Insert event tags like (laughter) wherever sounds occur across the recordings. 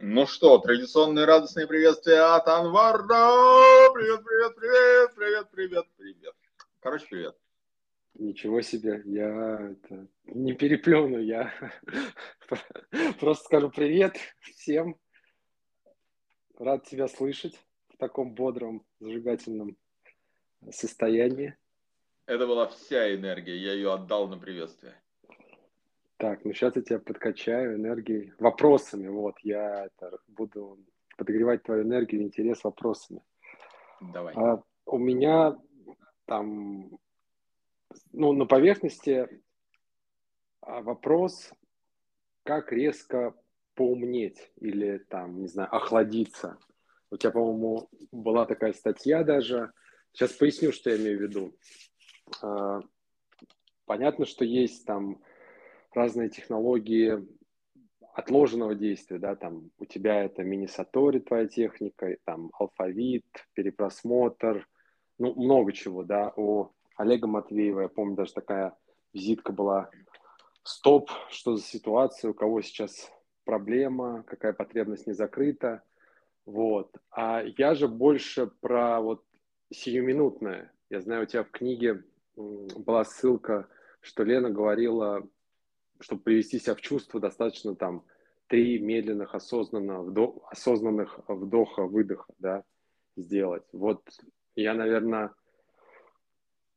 Ну что, традиционные радостные приветствия от Анвара. Привет, привет, привет, привет, привет, привет. Короче, привет. Ничего себе, я это, не переплюну, я (laughs) просто скажу привет всем. Рад тебя слышать в таком бодром, зажигательном состоянии. Это была вся энергия, я ее отдал на приветствие. Так, ну сейчас я тебя подкачаю энергией, вопросами. Вот, я это, буду подогревать твою энергию, интерес вопросами. Давай. А, у меня там, ну, на поверхности а, вопрос, как резко поумнеть или там, не знаю, охладиться. У тебя, по-моему, была такая статья даже. Сейчас поясню, что я имею в виду. А, понятно, что есть там разные технологии отложенного действия, да, там у тебя это мини-сатори твоя техника, там алфавит, перепросмотр, ну, много чего, да, у Олега Матвеева, я помню, даже такая визитка была, стоп, что за ситуация, у кого сейчас проблема, какая потребность не закрыта, вот. А я же больше про вот сиюминутное. Я знаю, у тебя в книге была ссылка, что Лена говорила чтобы привести себя в чувство, достаточно там три медленных осознанно вдох, осознанных вдоха-выдоха, да, сделать. Вот я, наверное,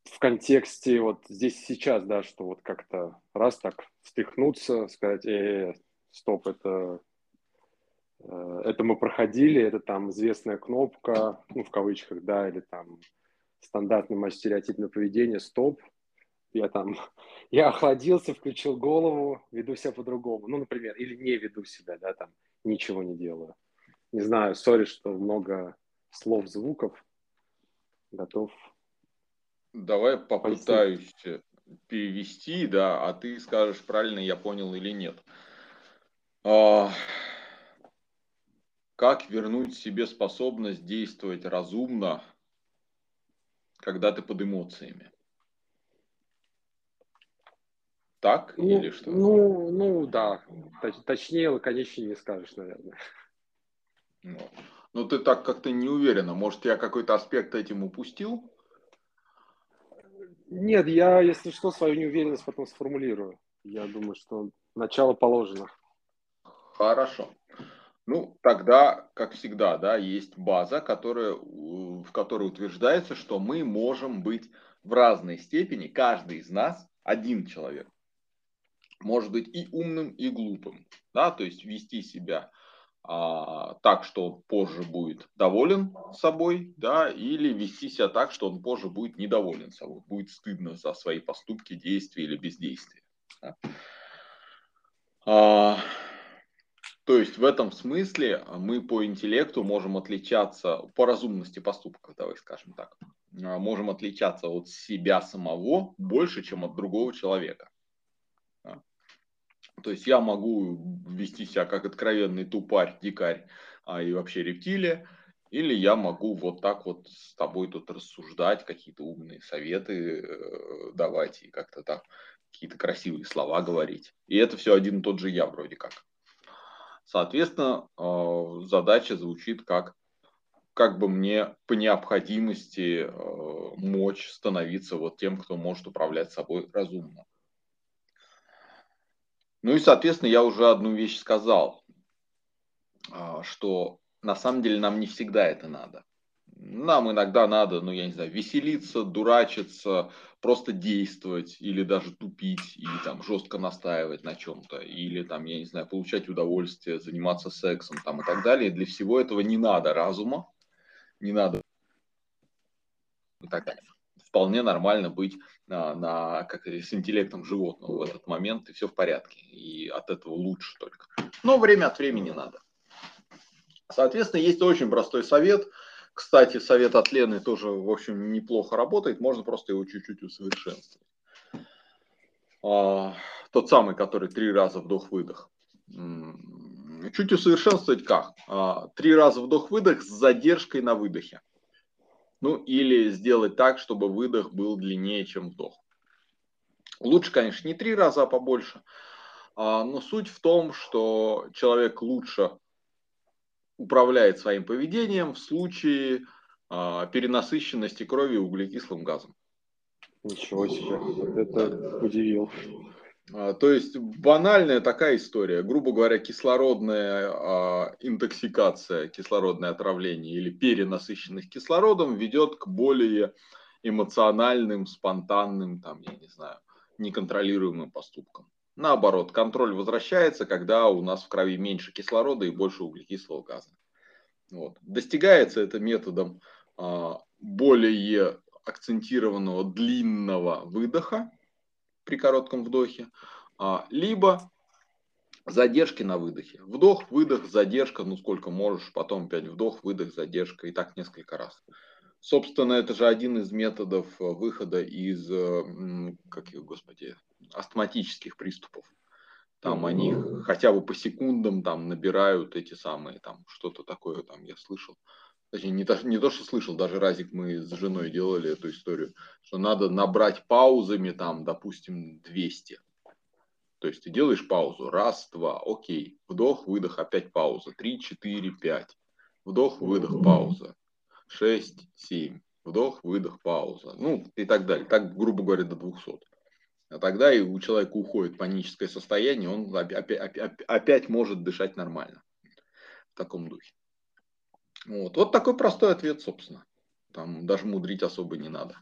в контексте вот здесь сейчас, да, что вот как-то раз так встряхнуться, сказать, э, -э стоп, это, э, это мы проходили, это там известная кнопка, ну, в кавычках, да, или там стандартное стереотипное поведение, стоп, я там, (laughs) я охладился, включил голову, веду себя по-другому. Ну, например, или не веду себя, да, там, ничего не делаю. Не знаю, сори, что много слов, звуков. Готов. Давай попытаюсь Пойти. перевести, да, а ты скажешь, правильно я понял или нет. А, как вернуть себе способность действовать разумно, когда ты под эмоциями? Так ну, или что? Ну, ну да. Точнее, лаконичнее не скажешь, наверное. Ну, ну ты так как-то не уверена. Может, я какой-то аспект этим упустил? Нет, я, если что, свою неуверенность потом сформулирую. Я думаю, что начало положено. Хорошо. Ну, тогда, как всегда, да, есть база, которая, в которой утверждается, что мы можем быть в разной степени, каждый из нас, один человек, может быть и умным, и глупым. Да? То есть вести себя а, так, что он позже будет доволен собой, да, или вести себя так, что он позже будет недоволен собой, будет стыдно за свои поступки, действия или бездействия. Да? А, то есть в этом смысле мы по интеллекту можем отличаться, по разумности поступков, давай скажем так, а, можем отличаться от себя самого больше, чем от другого человека. То есть я могу вести себя как откровенный тупарь, дикарь а, и вообще рептилия, или я могу вот так вот с тобой тут рассуждать, какие-то умные советы э, давать и как-то так какие-то красивые слова говорить. И это все один и тот же я вроде как. Соответственно, э, задача звучит как как бы мне по необходимости э, мочь становиться вот тем, кто может управлять собой разумно. Ну и, соответственно, я уже одну вещь сказал, а, что на самом деле нам не всегда это надо. Нам иногда надо, ну, я не знаю, веселиться, дурачиться, просто действовать, или даже тупить, или там жестко настаивать на чем-то, или там, я не знаю, получать удовольствие, заниматься сексом там и так далее. Для всего этого не надо разума, не надо и так далее вполне нормально быть на, на как с интеллектом животного в этот момент, и все в порядке. И от этого лучше только. Но время от времени надо. Соответственно, есть очень простой совет. Кстати, совет от Лены тоже, в общем, неплохо работает. Можно просто его чуть-чуть усовершенствовать. А, тот самый, который три раза вдох-выдох. Чуть усовершенствовать как? А, три раза вдох-выдох с задержкой на выдохе. Ну или сделать так, чтобы выдох был длиннее, чем вдох. Лучше, конечно, не три раза, а побольше. А, но суть в том, что человек лучше управляет своим поведением в случае а, перенасыщенности крови углекислым газом. Ничего себе, это удивил. А, то есть банальная такая история. Грубо говоря, кислородная а, интоксикация, кислородное отравление или перенасыщенность кислородом ведет к более эмоциональным, спонтанным, там, я не знаю, неконтролируемым поступкам. Наоборот, контроль возвращается, когда у нас в крови меньше кислорода и больше углекислого газа. Вот. Достигается это методом а, более акцентированного длинного выдоха при коротком вдохе, а, либо задержки на выдохе. Вдох, выдох, задержка, ну сколько можешь, потом опять вдох, выдох, задержка и так несколько раз. Собственно, это же один из методов выхода из, как их, господи, астматических приступов. Там они хотя бы по секундам там набирают эти самые, там что-то такое там я слышал. Точнее, не то, не то, что слышал, даже разик мы с женой делали эту историю, что надо набрать паузами там, допустим, 200. То есть ты делаешь паузу, раз, два, окей, вдох, выдох, опять пауза, три, четыре, пять, вдох, выдох, пауза, шесть, семь, вдох, выдох, пауза, ну и так далее. Так, грубо говоря, до 200. А тогда и у человека уходит паническое состояние, он опять, опять, опять может дышать нормально в таком духе. Вот. вот такой простой ответ, собственно. Там даже мудрить особо не надо.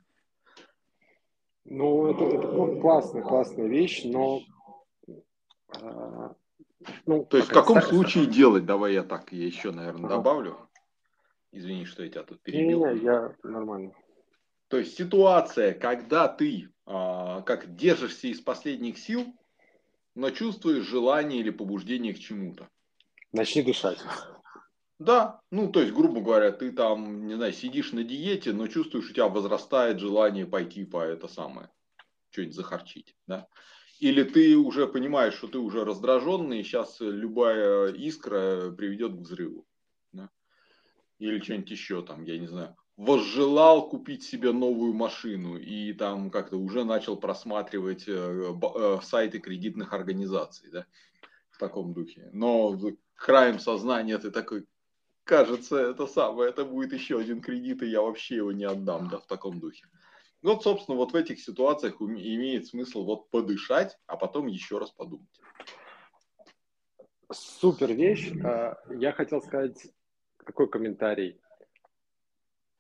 Ну, это, это классная, классная вещь, но... Э, ну, То есть в каком старается. случае делать? Давай я так я еще, наверное, ага. добавлю. Извини, что я тебя тут перебил. Не, не, я нормально. То есть ситуация, когда ты а, как держишься из последних сил, но чувствуешь желание или побуждение к чему-то. Начни дышать. Да, ну то есть, грубо говоря, ты там, не знаю, сидишь на диете, но чувствуешь, у тебя возрастает желание пойти по это самое, что-нибудь захарчить, да. Или ты уже понимаешь, что ты уже раздраженный, и сейчас любая искра приведет к взрыву. Да? Или что-нибудь еще там, я не знаю возжелал купить себе новую машину и там как-то уже начал просматривать э, э, сайты кредитных организаций, да, в таком духе. Но краем сознания ты такой, кажется, это самое, это будет еще один кредит, и я вообще его не отдам, да, в таком духе. Вот, собственно, вот в этих ситуациях имеет смысл вот подышать, а потом еще раз подумать. Супер вещь. А, я хотел сказать такой комментарий.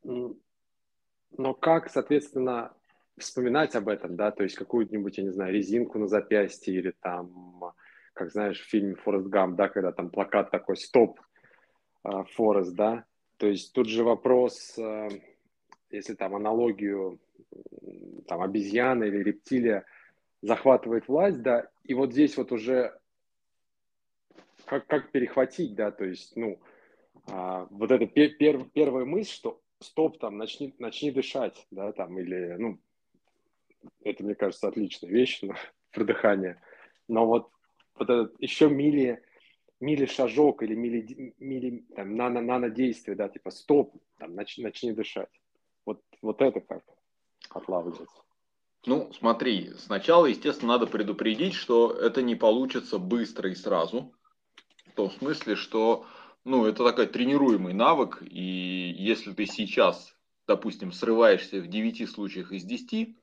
Но как, соответственно, вспоминать об этом, да, то есть какую-нибудь, я не знаю, резинку на запястье или там, как знаешь, в фильме «Форест Гамп», да, когда там плакат такой «Стоп, Форест», да, то есть тут же вопрос, а, если там аналогию, там, обезьяна или рептилия захватывает власть, да, и вот здесь вот уже как, как перехватить, да, то есть, ну, а, вот эта пер, первая мысль, что стоп, там, начни, начни дышать, да, там, или, ну, это, мне кажется, отличная вещь ну, (laughs) про дыхание. Но вот, вот этот еще мили, мили шажок или мили, мили там, нано, нано действие, да, типа стоп, там, начни, начни дышать. Вот, вот это как отлавливать. Ну, смотри, сначала, естественно, надо предупредить, что это не получится быстро и сразу. В том смысле, что ну, это такой тренируемый навык, и если ты сейчас, допустим, срываешься в 9 случаях из 10,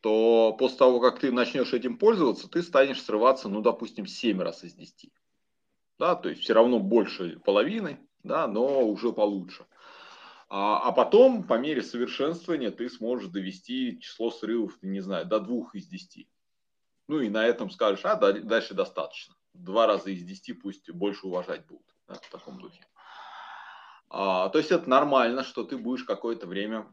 то после того, как ты начнешь этим пользоваться, ты станешь срываться, ну, допустим, 7 раз из 10. Да, то есть все равно больше половины, да, но уже получше. А, а потом, по мере совершенствования, ты сможешь довести число срывов, не знаю, до 2 из 10. Ну и на этом скажешь, а дальше достаточно. Два раза из 10 пусть больше уважать будут да, в таком духе. А, то есть это нормально, что ты будешь какое-то время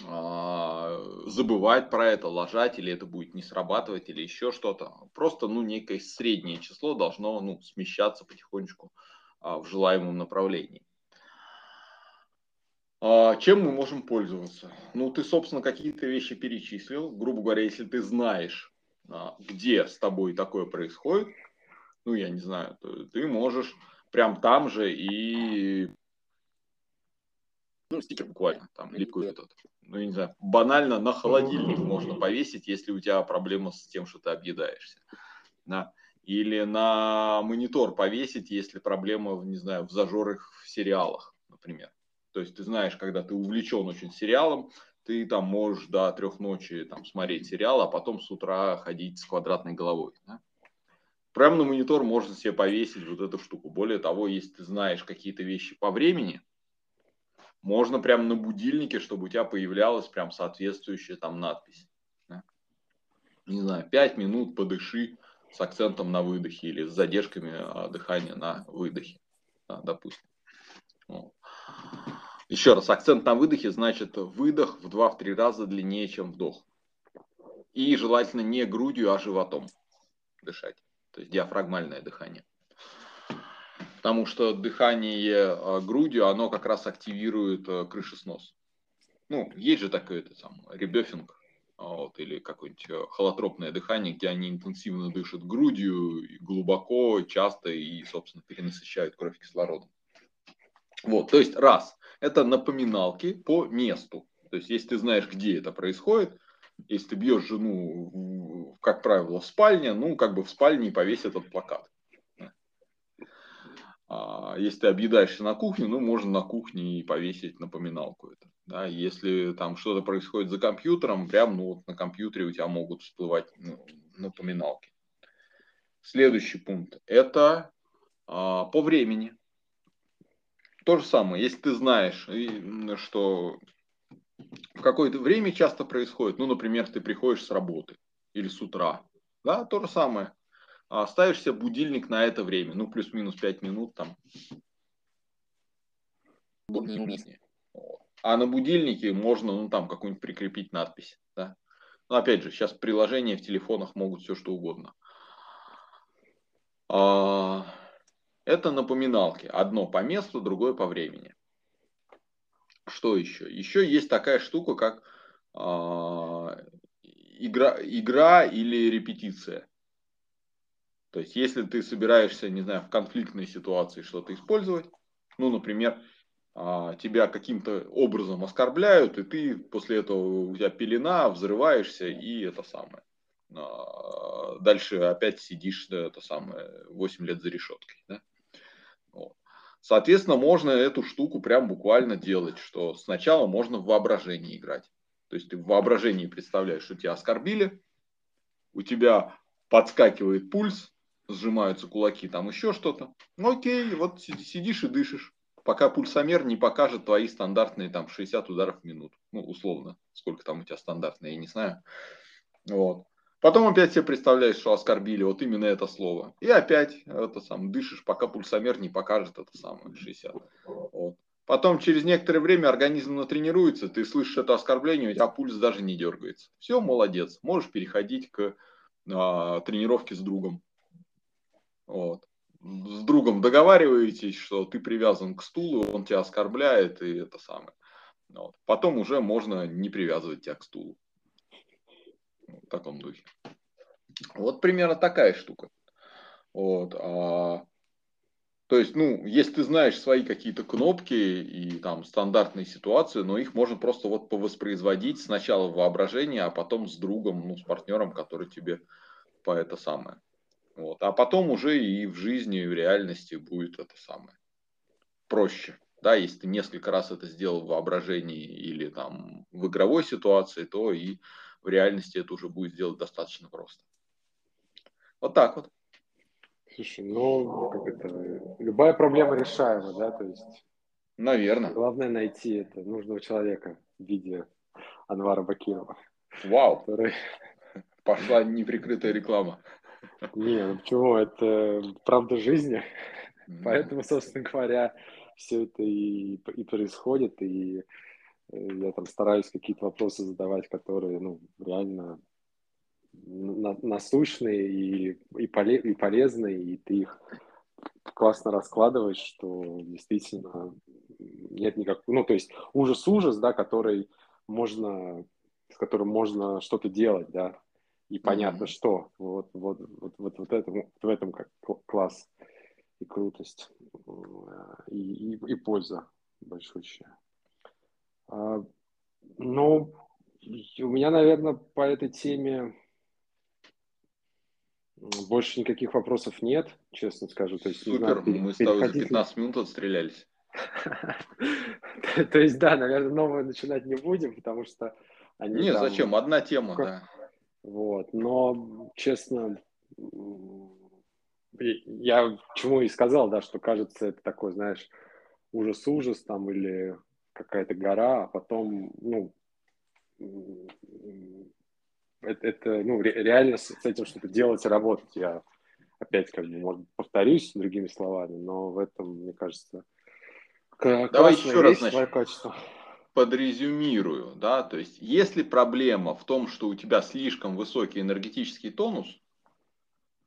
забывать про это, ложать, или это будет не срабатывать, или еще что-то. Просто, ну, некое среднее число должно, ну, смещаться потихонечку а, в желаемом направлении. А, чем мы можем пользоваться? Ну, ты, собственно, какие-то вещи перечислил. Грубо говоря, если ты знаешь, а, где с тобой такое происходит, ну, я не знаю, ты можешь прям там же и ну, стикер буквально, там, липкую этот, ну, не знаю, банально на холодильник можно повесить, если у тебя проблема с тем, что ты объедаешься. Да. или на монитор повесить, если проблема, не знаю, в зажорах в сериалах, например. То есть ты знаешь, когда ты увлечен очень сериалом, ты там можешь до трех ночи там, смотреть сериал, а потом с утра ходить с квадратной головой. Да? Прямо на монитор можно себе повесить вот эту штуку. Более того, если ты знаешь какие-то вещи по времени, можно прямо на будильнике, чтобы у тебя появлялась прям соответствующая там надпись. Да? Не знаю, пять минут подыши с акцентом на выдохе или с задержками а, дыхания на выдохе, да, допустим. Вот. Еще раз, акцент на выдохе значит выдох в 2-3 раза длиннее, чем вдох. И желательно не грудью, а животом дышать. То есть диафрагмальное дыхание. Потому что дыхание а, грудью, оно как раз активирует а, крышеснос. Ну, есть же такое это сам ребёфинг, вот, или какое-нибудь а, холотропное дыхание, где они интенсивно дышат грудью, глубоко, часто и, собственно, перенасыщают кровь кислородом. Вот, то есть раз, это напоминалки по месту. То есть, если ты знаешь, где это происходит, если ты бьешь жену, как правило, в спальне, ну, как бы в спальне и повесь этот плакат. А если ты объедаешься на кухне, ну, можно на кухне и повесить напоминалку это. Да, если там что-то происходит за компьютером, прям ну, вот на компьютере у тебя могут всплывать ну, напоминалки. Следующий пункт – это а, по времени. То же самое, если ты знаешь, что в какое-то время часто происходит, ну, например, ты приходишь с работы или с утра, да, то же самое. А ставишь себе будильник на это время, ну, плюс-минус 5 минут там. А на будильнике можно, ну, там, какую-нибудь прикрепить надпись, да. Но ну, опять же, сейчас приложения в телефонах могут все что угодно. А, это напоминалки. Одно по месту, другое по времени. Что еще? Еще есть такая штука, как э, игра, игра или репетиция. То есть, если ты собираешься, не знаю, в конфликтной ситуации что-то использовать, ну, например, э, тебя каким-то образом оскорбляют, и ты после этого у тебя пелена, взрываешься, и это самое. Э, дальше опять сидишь, это самое, 8 лет за решеткой. Да? Соответственно, можно эту штуку прям буквально делать, что сначала можно в воображении играть. То есть ты в воображении представляешь, что тебя оскорбили, у тебя подскакивает пульс, сжимаются кулаки, там еще что-то. Ну окей, вот сидишь и дышишь, пока пульсомер не покажет твои стандартные там 60 ударов в минуту. Ну, условно, сколько там у тебя стандартные, я не знаю. Вот. Потом опять себе представляешь, что оскорбили вот именно это слово. И опять это сам дышишь, пока пульсомер не покажет это самое 60. Вот. Потом через некоторое время организм натренируется, ты слышишь это оскорбление, у тебя пульс даже не дергается. Все, молодец. Можешь переходить к а, тренировке с другом. Вот. С другом договариваетесь, что ты привязан к стулу, он тебя оскорбляет, и это самое. Вот. Потом уже можно не привязывать тебя к стулу в таком духе. Вот примерно такая штука. Вот. А, то есть, ну, если ты знаешь свои какие-то кнопки и там стандартные ситуации, но их можно просто вот повоспроизводить сначала в воображении, а потом с другом, ну, с партнером, который тебе по это самое. Вот. А потом уже и в жизни, и в реальности будет это самое. Проще. Да, если ты несколько раз это сделал в воображении или там в игровой ситуации, то и в реальности это уже будет сделать достаточно просто. Вот так вот. Слушай, ну, как это, любая проблема решаема, да, то есть... Наверное. Главное найти это нужного человека в виде Анвара Бакирова. Вау! Который... Пошла неприкрытая реклама. Не, ну почему? Это правда жизни. Поэтому, собственно говоря, все это и, и происходит, и я там стараюсь какие-то вопросы задавать, которые, ну, реально насущные и, и, поле, и полезные, и ты их классно раскладываешь, что действительно нет никак, ну, то есть ужас-ужас, да, который можно, с которым можно что-то делать, да, и понятно, mm-hmm. что. Вот, вот, вот, вот, вот это, в этом как класс и крутость, и, и, и польза большущая. А, ну, у меня, наверное, по этой теме Больше никаких вопросов нет, честно скажу. То есть, Супер, знаю, мы с тобой за 15 минут отстрелялись. (laughs) То есть, да, наверное, новое начинать не будем, потому что они зачем? Одна тема, да. Вот, но, честно, я чему и сказал, да, что кажется, это такой, знаешь, ужас-ужас там или какая-то гора, а потом, ну, это, это ну, реально с, с этим что-то делать и работать. Я опять, как бы, может, повторюсь другими словами, но в этом, мне кажется, Давай еще раз, значит, качество. Подрезюмирую, да, то есть, если проблема в том, что у тебя слишком высокий энергетический тонус,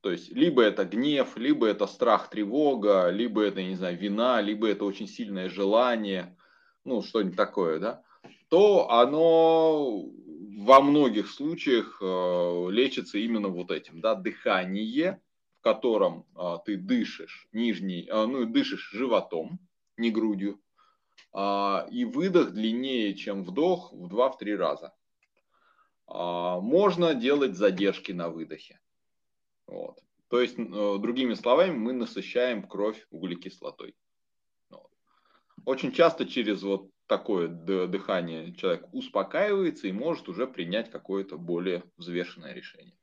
то есть, либо это гнев, либо это страх, тревога, либо это, не знаю, вина, либо это очень сильное желание, ну, что-нибудь такое, да, то оно во многих случаях э, лечится именно вот этим, да, дыхание, в котором э, ты дышишь нижний, э, ну, дышишь животом, не грудью, и выдох длиннее, чем вдох в 2-3 раза. Э, можно делать задержки на выдохе. Вот. То есть, э, другими словами, мы насыщаем кровь углекислотой. Вот. Очень часто через вот такое дыхание человек успокаивается и может уже принять какое-то более взвешенное решение.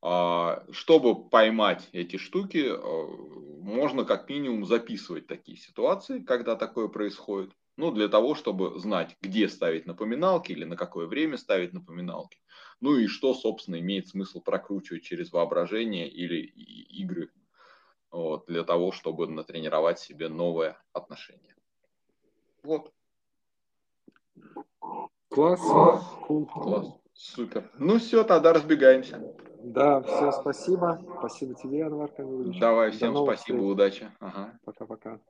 А, чтобы поймать эти штуки, э, можно как минимум записывать такие ситуации, когда такое происходит. Ну, для того, чтобы знать, где ставить напоминалки или на какое время ставить напоминалки. Ну и что, собственно, имеет смысл прокручивать через воображение или игры вот, для того, чтобы натренировать себе новое отношение. Вот. Класс. Класс. Супер. Ну все, тогда разбегаемся. Да, все, спасибо. Спасибо тебе, Анвар Камилович. Давай, всем спасибо, встреч. удачи. Ага. Пока-пока.